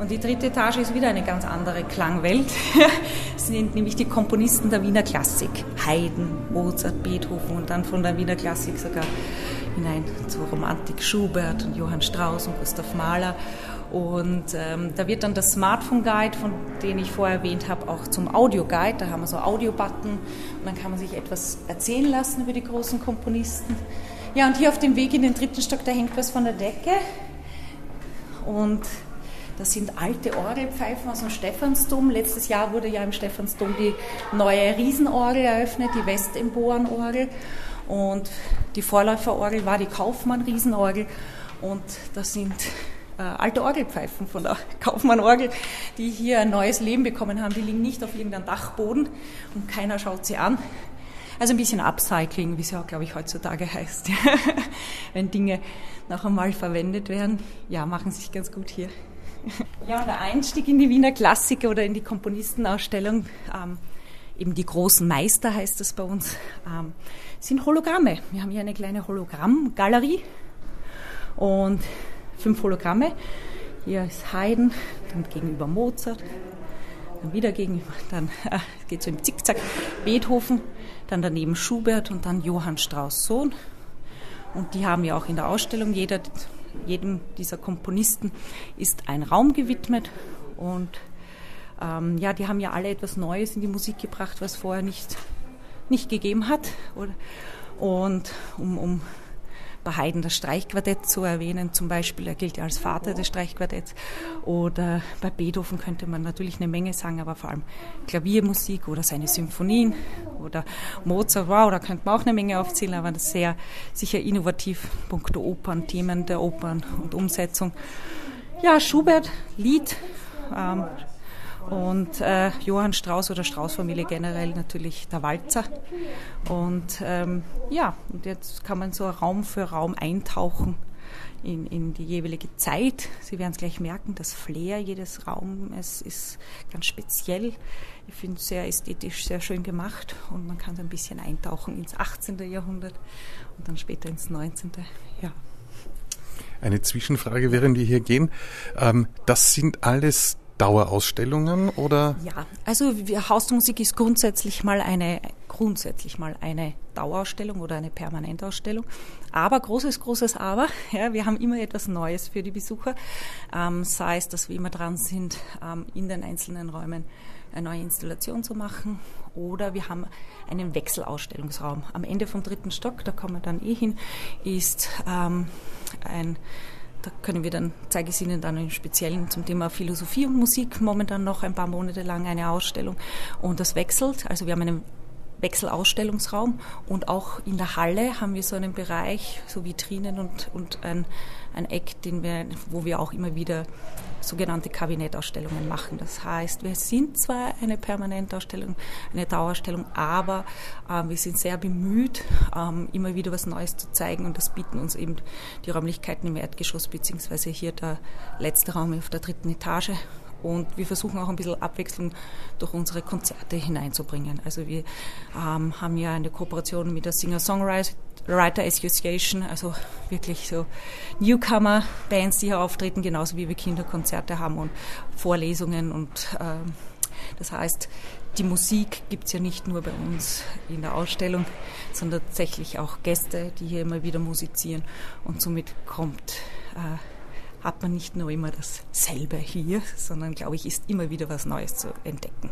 Und die dritte Etage ist wieder eine ganz andere Klangwelt. Es sind nämlich die Komponisten der Wiener Klassik. Haydn, Mozart, Beethoven und dann von der Wiener Klassik sogar hinein zur Romantik Schubert und Johann Strauss und Gustav Mahler. Und ähm, da wird dann das Smartphone Guide, von dem ich vorher erwähnt habe, auch zum Audio Guide. Da haben wir so Audio-Button und dann kann man sich etwas erzählen lassen über die großen Komponisten. Ja, und hier auf dem Weg in den dritten Stock, da hängt was von der Decke. Und das sind alte Orgelpfeifen aus dem Stephansdom. Letztes Jahr wurde ja im Stephansdom die neue Riesenorgel eröffnet, die Westemborenorgel. Und die Vorläuferorgel war die Kaufmann-Riesenorgel. Und das sind äh, alte Orgelpfeifen von der Kaufmann-Orgel, die hier ein neues Leben bekommen haben. Die liegen nicht auf irgendeinem Dachboden und keiner schaut sie an. Also ein bisschen Upcycling, wie es ja, glaube ich, heutzutage heißt. Wenn Dinge noch einmal verwendet werden, ja, machen sich ganz gut hier. Ja, und der Einstieg in die Wiener Klassiker oder in die Komponistenausstellung, ähm, eben die großen Meister heißt das bei uns, ähm, sind Hologramme. Wir haben hier eine kleine Hologrammgalerie und fünf Hologramme. Hier ist Haydn, dann gegenüber Mozart, dann wieder gegenüber, dann äh, geht so im Zickzack Beethoven, dann daneben Schubert und dann Johann Strauss Sohn. Und die haben ja auch in der Ausstellung, jeder, jedem dieser Komponisten ist ein Raum gewidmet und ähm, ja, die haben ja alle etwas Neues in die Musik gebracht, was vorher nicht, nicht gegeben hat. Oder? Und um, um bei Haydn das Streichquartett zu erwähnen, zum Beispiel, er gilt ja als Vater des Streichquartetts. Oder bei Beethoven könnte man natürlich eine Menge sagen, aber vor allem Klaviermusik oder seine Symphonien oder Mozart, wow, da könnte man auch eine Menge aufzählen, aber das ist sehr sicher innovativ, punkto Opern, Themen der Opern und Umsetzung. Ja, Schubert, Lied, ähm, und äh, Johann Strauss oder Strauss-Familie generell natürlich der Walzer. Und ähm, ja, und jetzt kann man so Raum für Raum eintauchen in, in die jeweilige Zeit. Sie werden es gleich merken, das Flair jedes Raumes ist ganz speziell. Ich finde es sehr ästhetisch, sehr schön gemacht und man kann so ein bisschen eintauchen ins 18. Jahrhundert und dann später ins 19. Ja. Eine Zwischenfrage, während wir hier gehen. Ähm, das sind alles Dauerausstellungen oder? Ja, also Hausmusik ist grundsätzlich mal eine grundsätzlich mal eine Dauerausstellung oder eine Permanentausstellung. Aber großes, großes Aber, ja, wir haben immer etwas Neues für die Besucher, ähm, sei es, dass wir immer dran sind, ähm, in den einzelnen Räumen eine neue Installation zu machen oder wir haben einen Wechselausstellungsraum. Am Ende vom dritten Stock, da kommen wir dann eh hin, ist ähm, ein da können wir dann, zeige ich Ihnen dann im Speziellen zum Thema Philosophie und Musik momentan noch ein paar Monate lang eine Ausstellung. Und das wechselt. Also wir haben einen Wechselausstellungsraum. Und auch in der Halle haben wir so einen Bereich, so Vitrinen und, und ein, ein Eck, den wir, wo wir auch immer wieder sogenannte Kabinettausstellungen machen. Das heißt, wir sind zwar eine Permanentausstellung, eine Dauerausstellung, aber äh, wir sind sehr bemüht, ähm, immer wieder was Neues zu zeigen. Und das bieten uns eben die Räumlichkeiten im Erdgeschoss beziehungsweise hier der letzte Raum auf der dritten Etage und wir versuchen auch ein bisschen Abwechslung durch unsere Konzerte hineinzubringen. Also wir ähm, haben ja eine Kooperation mit der Singer-Songwriter Association, also wirklich so Newcomer-Bands, die hier auftreten, genauso wie wir Kinderkonzerte haben und Vorlesungen und ähm, das heißt, die Musik gibt es ja nicht nur bei uns in der Ausstellung, sondern tatsächlich auch Gäste, die hier immer wieder musizieren und somit kommt äh, hat man nicht nur immer dasselbe hier, sondern glaube ich, ist immer wieder was Neues zu entdecken.